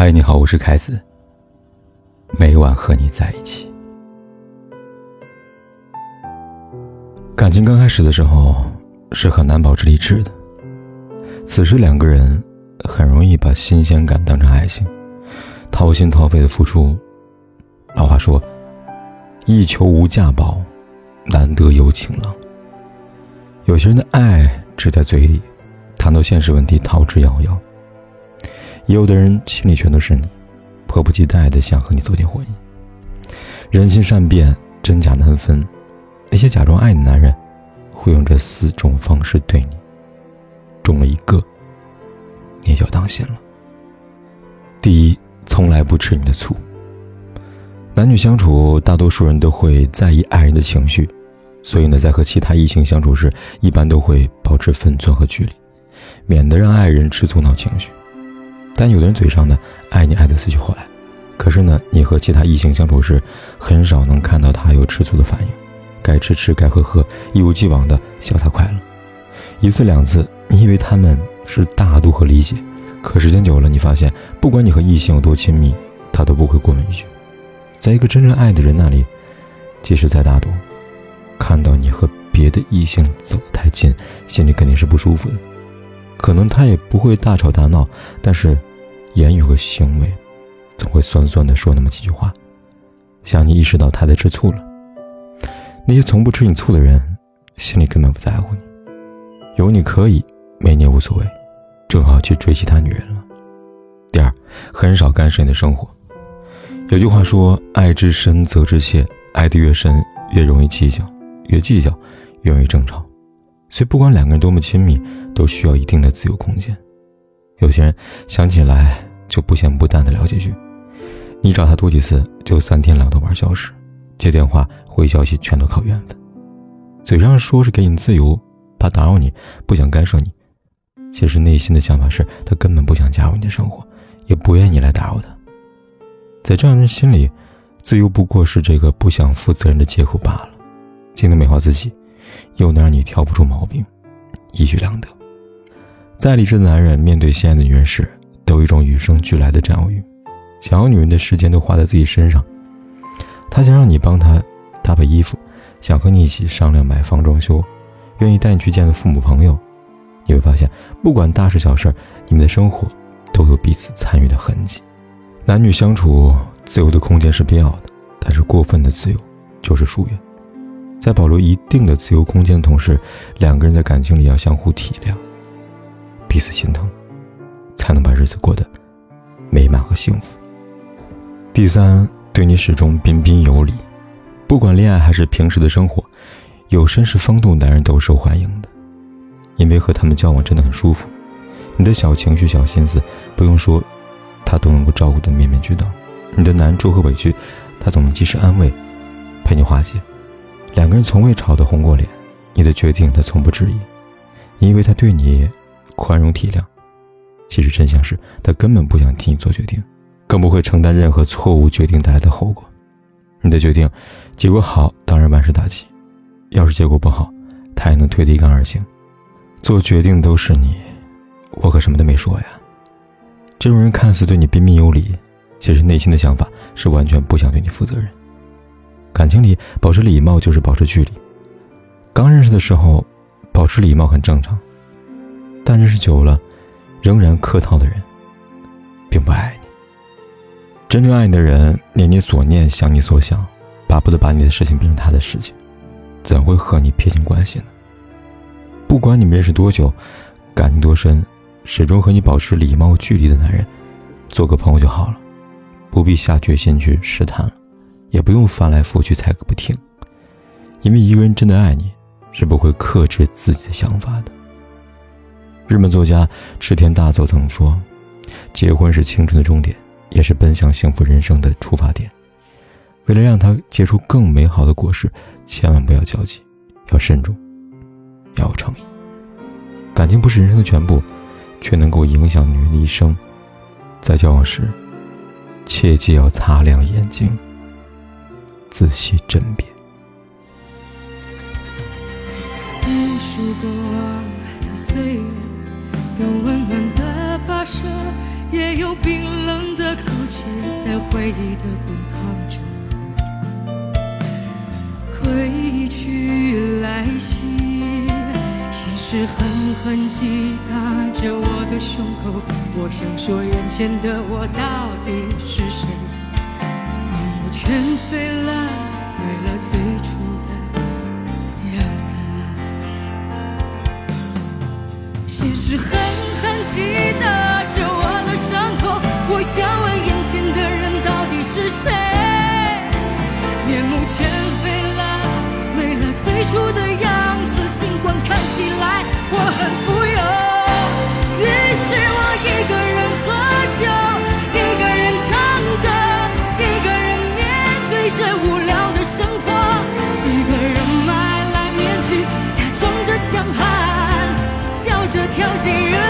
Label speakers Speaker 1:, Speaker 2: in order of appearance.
Speaker 1: 嗨，你好，我是凯子。每晚和你在一起。感情刚开始的时候是很难保持理智的，此时两个人很容易把新鲜感当成爱情，掏心掏肺的付出。老话说：“一求无价宝，难得有情郎。”有些人的爱只在嘴里，谈到现实问题逃之夭夭。有的人心里全都是你，迫不及待的想和你走进婚姻。人心善变，真假难分。那些假装爱你的男人，会用这四种方式对你。中了一个，你就当心了。第一，从来不吃你的醋。男女相处，大多数人都会在意爱人的情绪，所以呢，在和其他异性相处时，一般都会保持分寸和距离，免得让爱人吃醋闹情绪。但有的人嘴上呢爱你爱得死去活来，可是呢你和其他异性相处时，很少能看到他有吃醋的反应，该吃吃该喝喝，一如既往的潇洒快乐。一次两次，你以为他们是大度和理解，可时间久了，你发现不管你和异性有多亲密，他都不会过问一句。在一个真正爱的人那里，即使再大度，看到你和别的异性走得太近，心里肯定是不舒服的。可能他也不会大吵大闹，但是。言语和行为，总会酸酸的说那么几句话，像你意识到他在吃醋了。那些从不吃你醋的人，心里根本不在乎你，有你可以，没你也无所谓，正好去追其他女人了。第二，很少干涉你的生活。有句话说：“爱之深，责之切。”爱得越深，越容易计较，越计较，越容易争吵。所以，不管两个人多么亲密，都需要一定的自由空间。有些人想起来就不咸不淡的聊几句，你找他多几次就三天两头玩消失，接电话回消息全都靠缘分。嘴上说是给你自由，怕打扰你，不想干涉你，其实内心的想法是他根本不想加入你的生活，也不愿意你来打扰他。在这样人心里，自由不过是这个不想负责任的借口罢了，既能美化自己，又能让你挑不出毛病，一举两得。再理智的男人，面对心爱的女人时，都有一种与生俱来的占有欲，想要女人的时间都花在自己身上。他想让你帮他搭配衣服，想和你一起商量买房装修，愿意带你去见的父母朋友。你会发现，不管大事小事，你们的生活都有彼此参与的痕迹。男女相处，自由的空间是必要的，但是过分的自由就是疏远。在保留一定的自由空间的同时，两个人在感情里要相互体谅。彼此心疼，才能把日子过得美满和幸福。第三，对你始终彬彬有礼，不管恋爱还是平时的生活，有绅士风度男人都受欢迎的，因为和他们交往真的很舒服。你的小情绪、小心思，不用说，他都能够照顾得面面俱到。你的难处和委屈，他总能及时安慰，陪你化解。两个人从未吵得红过脸，你的决定他从不质疑，你以为他对你。宽容体谅，其实真相是他根本不想替你做决定，更不会承担任何错误决定带来的后果。你的决定结果好，当然万事大吉；要是结果不好，他也能推得一干二净。做决定都是你，我可什么都没说呀。这种人看似对你彬彬有礼，其实内心的想法是完全不想对你负责任。感情里保持礼貌就是保持距离。刚认识的时候，保持礼貌很正常。但认识久了，仍然客套的人，并不爱你。真正爱你的人，念你所念，想你所想，巴不得把你的事情变成他的事情，怎会和你撇清关系呢？不管你们认识多久，感情多深，始终和你保持礼貌距离的男人，做个朋友就好了，不必下决心去试探了，也不用翻来覆去猜个不停。因为一个人真的爱你，是不会克制自己的想法的。日本作家池田大作曾说：“结婚是青春的终点，也是奔向幸福人生的出发点。为了让它结出更美好的果实，千万不要焦急，要慎重，要有诚意。感情不是人生的全部，却能够影响女人的一生。在交往时，切记要擦亮眼睛，仔细甄别。”
Speaker 2: 有温暖的跋涉也有冰冷的苟且在回忆的滚烫中归去来兮。现实狠狠击打着我的胸口我想说眼前的我到底跳进人